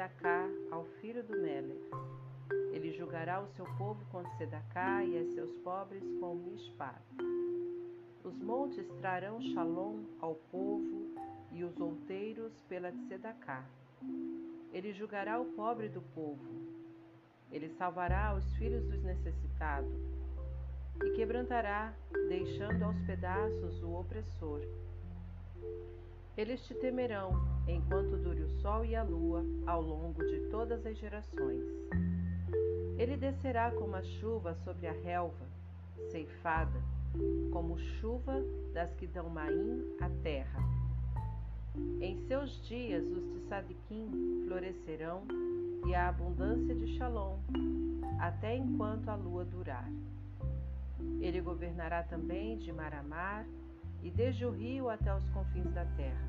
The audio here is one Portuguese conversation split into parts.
Sedacá ao filho do Meler. Ele julgará o seu povo com Sedacá e a seus pobres com Mishpat. Os montes trarão shalom ao povo e os outeiros pela Sedacá. Ele julgará o pobre do povo. Ele salvará os filhos dos necessitados e quebrantará, deixando aos pedaços o opressor. Eles te temerão enquanto dure o sol e a lua ao longo de todas as gerações. Ele descerá como a chuva sobre a relva, ceifada, como chuva das que dão maim à terra. Em seus dias os de Sadiquim florescerão e a abundância de Shalom, até enquanto a lua durar. Ele governará também de mar a mar e desde o rio até os confins da terra.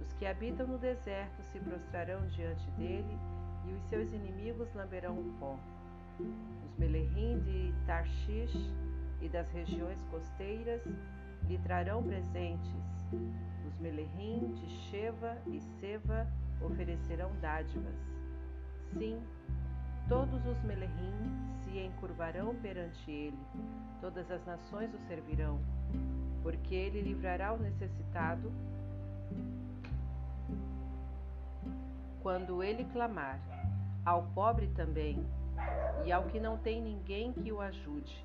Os que habitam no deserto se prostrarão diante dele e os seus inimigos lamberão o pó. Os Melerrim de Tarshish e das regiões costeiras lhe trarão presentes. Os Melerrim de Sheva e Seva oferecerão dádivas. Sim, todos os Melerrim se encurvarão perante ele, todas as nações o servirão, porque ele livrará o necessitado quando ele clamar, ao pobre também, e ao que não tem ninguém que o ajude.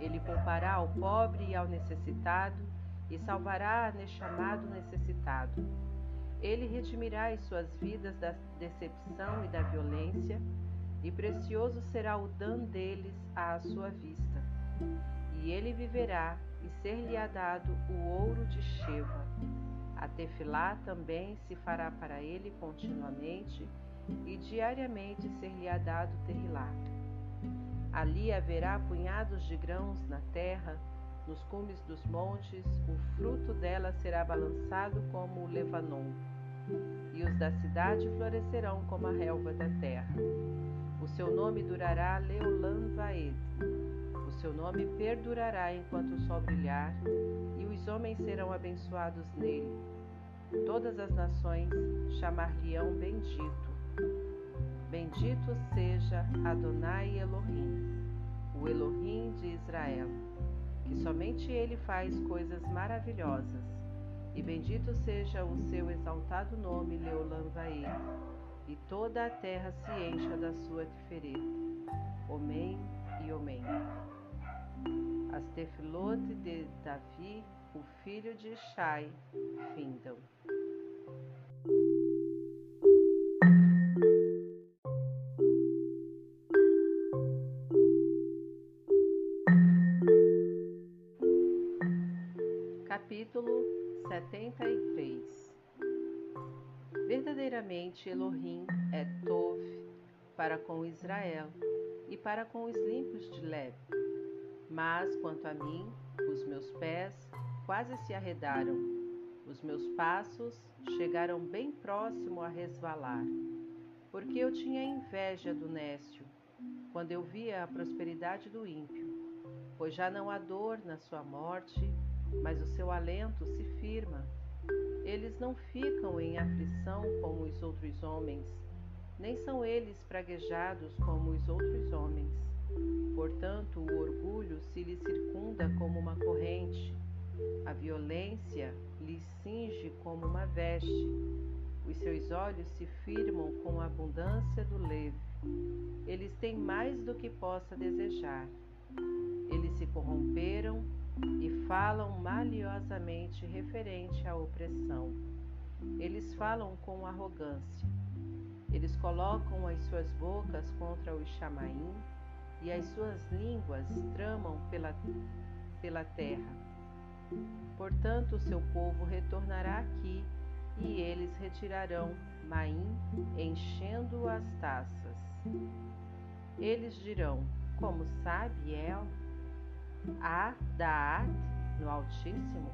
Ele poupará ao pobre e ao necessitado, e salvará a chamado necessitado. Ele redimirá as suas vidas da decepção e da violência, e precioso será o dano deles à sua vista. E ele viverá, ser-lhe-á dado o ouro de Sheva. A tefilá também se fará para ele continuamente, e diariamente ser-lhe-á dado terrilá. Ali haverá punhados de grãos na terra, nos cumes dos montes, o fruto dela será balançado como o Levanon, e os da cidade florescerão como a relva da terra. O seu nome durará Leolam Vaed. Seu nome perdurará enquanto o sol brilhar, e os homens serão abençoados nele. Todas as nações chamar-lhe-ão bendito. Bendito seja Adonai Elohim, o Elohim de Israel, que somente ele faz coisas maravilhosas. E bendito seja o seu exaltado nome Leolam Vaed e toda a terra se encha da sua diferença. Homem e Homem. As tefilot de Davi, o filho de Shai, findam. Capítulo 73 Verdadeiramente Elohim é Tov para com Israel e para com os limpos de leve. Mas quanto a mim, os meus pés quase se arredaram, os meus passos chegaram bem próximo a resvalar, porque eu tinha inveja do nécio, quando eu via a prosperidade do ímpio, pois já não há dor na sua morte, mas o seu alento se firma. Eles não ficam em aflição como os outros homens, nem são eles praguejados como os outros homens. Portanto, o orgulho se lhe circunda como uma corrente, a violência lhe cinge como uma veste, os seus olhos se firmam com a abundância do leve. Eles têm mais do que possa desejar. Eles se corromperam e falam maliosamente referente à opressão. Eles falam com arrogância. Eles colocam as suas bocas contra os chamaim e as suas línguas tramam pela, pela terra. Portanto, o seu povo retornará aqui e eles retirarão Maim, enchendo as taças. Eles dirão: Como sabe El? A Daat no Altíssimo?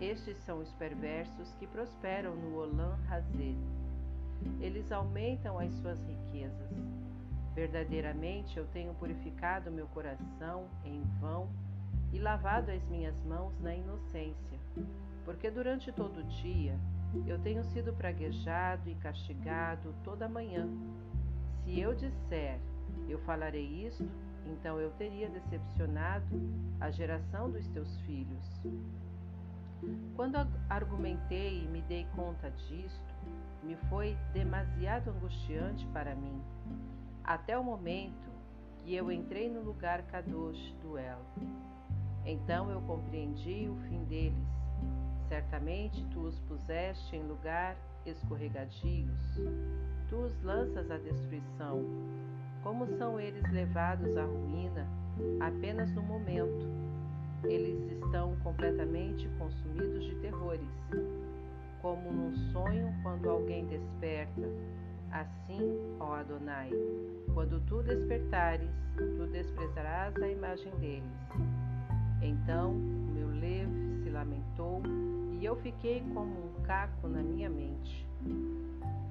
Estes são os perversos que prosperam no Olam Hazed. Eles aumentam as suas riquezas. Verdadeiramente eu tenho purificado meu coração em vão e lavado as minhas mãos na inocência, porque durante todo o dia Eu tenho sido praguejado e castigado toda manhã. Se eu disser, eu falarei isto, então eu teria decepcionado a geração dos teus filhos. Quando argumentei e me dei conta disto, me foi demasiado angustiante para mim, até o momento que eu entrei no lugar Kadosh do El. Então eu compreendi o fim deles. Certamente tu os puseste em lugar escorregadios. Tu os lanças à destruição. Como são eles levados à ruína apenas no momento? Eles estão completamente consumidos de terrores, como num sonho quando alguém desperta. Assim, ó Adonai, quando tu despertares, tu desprezarás a imagem deles. Então o meu leve se lamentou e eu fiquei como um caco na minha mente.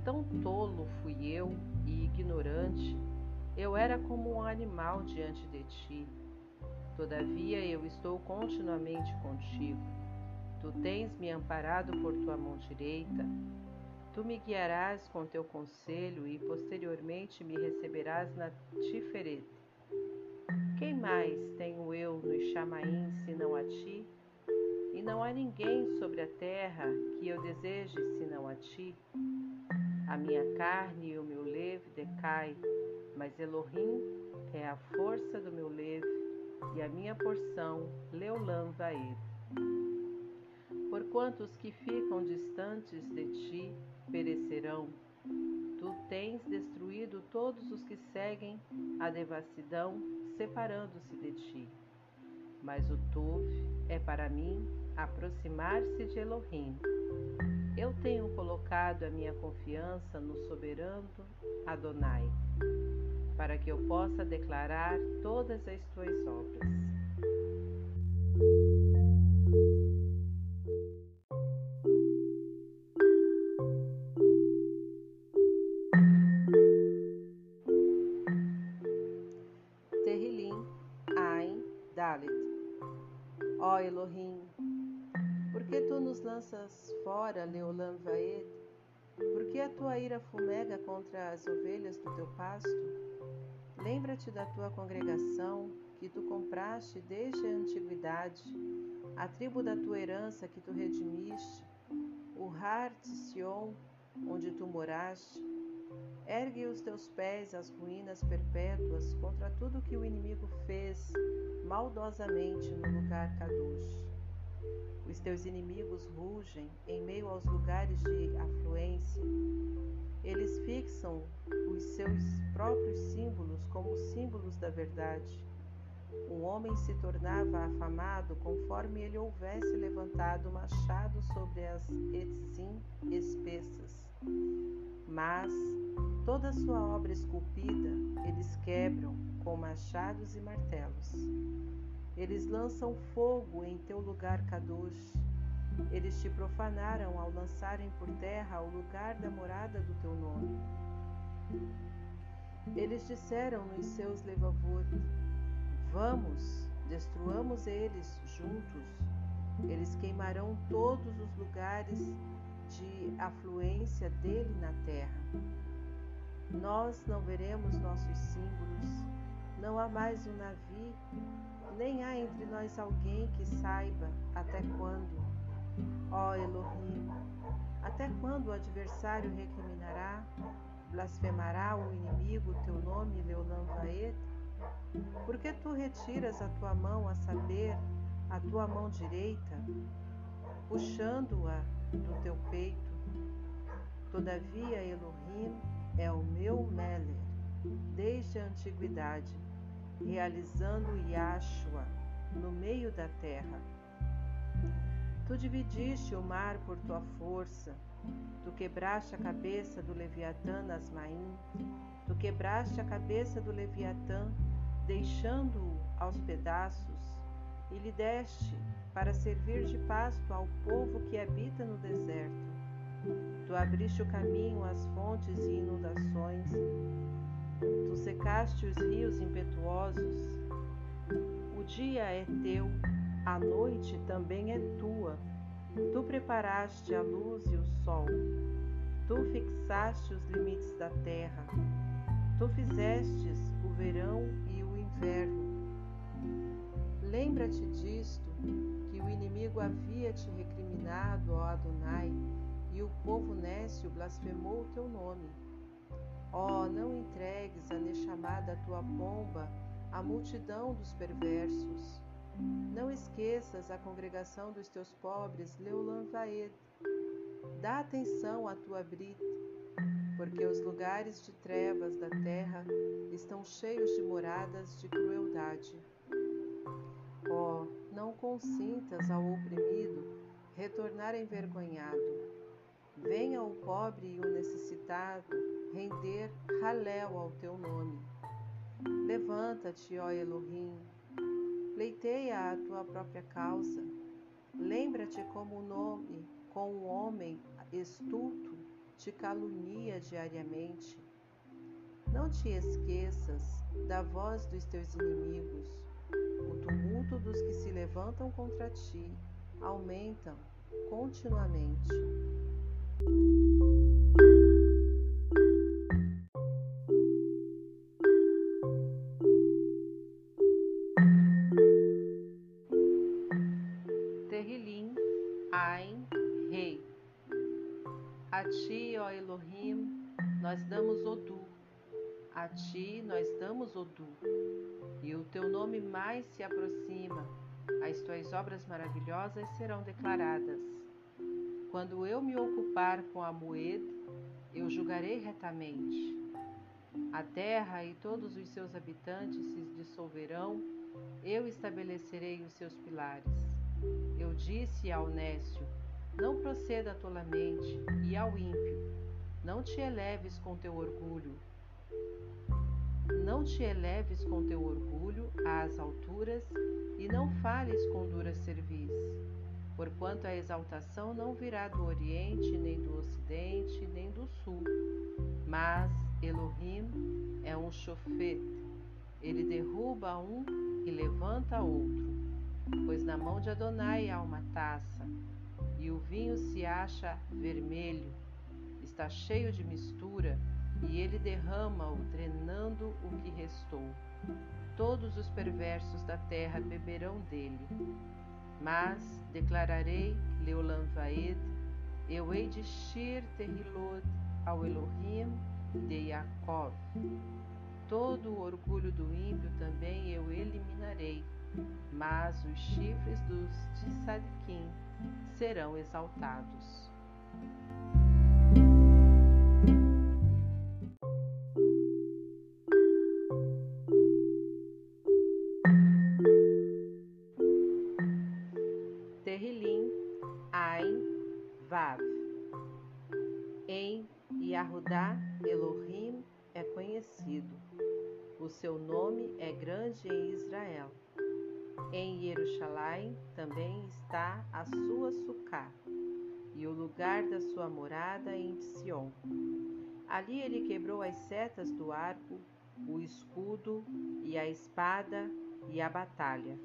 Tão tolo fui eu e ignorante, eu era como um animal diante de ti. Todavia eu estou continuamente contigo. Tu tens me amparado por tua mão direita. Tu me guiarás com teu conselho e posteriormente me receberás na Tiferet. Quem mais tenho eu no Chamaim senão a ti? E não há ninguém sobre a terra que eu deseje senão a ti. A minha carne e o meu leve decai, mas Elohim é a força do meu leve e a minha porção Leolam Vaed. Porquanto os que ficam distantes de ti perecerão, tu tens destruído todos os que seguem a devassidão, separando-se de ti. Mas o Tov é para mim aproximar-se de Elohim. Eu tenho colocado a minha confiança no soberano Adonai para que eu possa declarar todas as tuas obras. Por que tu nos lanças fora, Leolam Vaed? Por que a tua ira fumega contra as ovelhas do teu pasto? Lembra-te da tua congregação que tu compraste desde a antiguidade, a tribo da tua herança que tu redimiste, o Har de Sion, onde tu moraste. Ergue os teus pés às ruínas perpétuas contra tudo que o inimigo fez maldosamente no lugar Kadosh. Os teus inimigos rugem em meio aos lugares de afluência. Eles fixam os seus próprios símbolos como símbolos da verdade. O homem se tornava afamado conforme ele houvesse levantado machado sobre as etzim espessas. Mas toda sua obra esculpida eles quebram com machados e martelos. Eles lançam fogo em teu lugar kadosh. Eles te profanaram ao lançarem por terra o lugar da morada do teu nome. Eles disseram nos seus levavot: Vamos, destruamos eles juntos. Eles queimarão todos os lugares de afluência dele na terra. Nós não veremos nossos símbolos, não há mais um navio nem há entre nós alguém que saiba até quando. Ó Elohim, até quando o adversário recriminará, blasfemará o inimigo teu nome, Vaed? Por que tu retiras a tua mão, a saber, a tua mão direita, puxando-a do teu peito? Todavia, Elohim é o meu Meler, desde a antiguidade realizando Yashua no meio da terra. Tu dividiste o mar por tua força, tu quebraste a cabeça do Leviatã nas Maim, tu quebraste a cabeça do Leviatã, deixando-o aos pedaços, e lhe deste para servir de pasto ao povo que habita no deserto. Tu abriste o caminho às fontes e inundações, Tu secaste os rios impetuosos. O dia é teu, a noite também é tua. Tu preparaste a luz e o sol, tu fixaste os limites da terra, tu fizestes o verão e o inverno. Lembra-te disto, que o inimigo havia te recriminado, ó Adonai, e o povo nécio blasfemou o teu nome. Ó, oh, não entregues a nechamada tua pomba à multidão dos perversos. Não esqueças a congregação dos teus pobres, Leulan Vaed. Dá atenção à tua brita, porque os lugares de trevas da terra estão cheios de moradas de crueldade. Ó, oh, não consintas ao oprimido retornar envergonhado. Venha o pobre e o necessitado render Halel ao teu nome. Levanta-te, ó Elohim, pleiteia a tua própria causa. Lembra-te como o nome, com o homem estulto te calunia diariamente. Não te esqueças da voz dos teus inimigos. O tumulto dos que se levantam contra ti aumentam continuamente. Terrilim, Ain, Rei. A ti, ó Elohim, nós damos Odu. A ti nós damos Odu. E o teu nome mais se aproxima. As tuas obras maravilhosas serão declaradas. Quando eu me ocupar com a moeda, eu julgarei retamente. A terra e todos os seus habitantes se dissolverão, eu estabelecerei os seus pilares. Eu disse ao nécio: Não proceda tolamente, e ao ímpio: Não te eleves com teu orgulho. Não te eleves com teu orgulho às alturas, e não fales com dura cerviz porquanto a exaltação não virá do Oriente, nem do Ocidente, nem do Sul. Mas Elohim é um chofete, ele derruba um e levanta outro. Pois na mão de Adonai há uma taça, e o vinho se acha vermelho, está cheio de mistura, e ele derrama-o, drenando o que restou. Todos os perversos da terra beberão dele. Mas declararei Leolam Vaed, eu hei de Shir Terrilot ao Elohim de Yaakov. Todo o orgulho do ímpio também eu eliminarei, mas os chifres dos Tsadikim serão exaltados. Vav. Em Yahudá, Elohim é conhecido. O seu nome é grande em Israel. Em Jerusalém também está a sua sucá e o lugar da sua morada em Sion. Ali ele quebrou as setas do arco, o escudo e a espada e a batalha.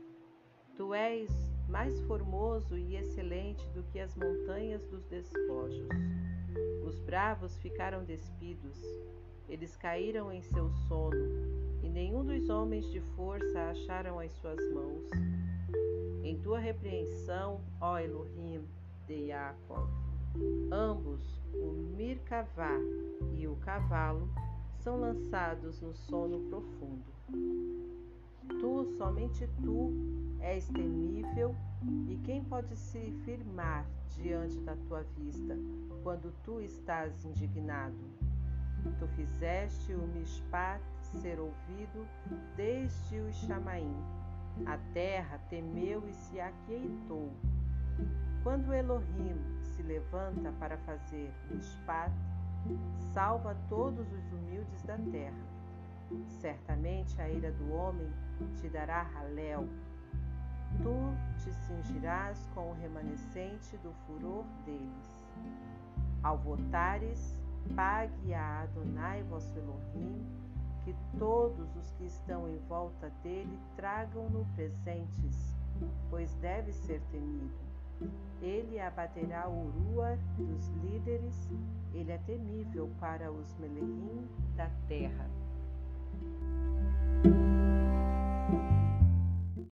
Tu és mais formoso e excelente que as montanhas dos despojos. Os bravos ficaram despidos, eles caíram em seu sono, e nenhum dos homens de força acharam as suas mãos. Em tua repreensão, ó Elohim de Jacob, ambos, o Mirkavá e o cavalo, são lançados no sono profundo. Tu, somente tu, és temível e quem pode se firmar diante da tua vista quando tu estás indignado? Tu fizeste o Mishpat ser ouvido desde o Chamaim. A terra temeu e se aquietou. Quando Elohim se levanta para fazer Mishpat, salva todos os humildes da terra. Certamente a ira do homem te dará Halel. Tu te cingirás com o remanescente do furor deles. Ao votares, pague a Adonai vosso Elohim, que todos os que estão em volta dele tragam-no presentes, pois deve ser temido. Ele abaterá o Urua dos líderes, ele é temível para os Melehim da terra. thank you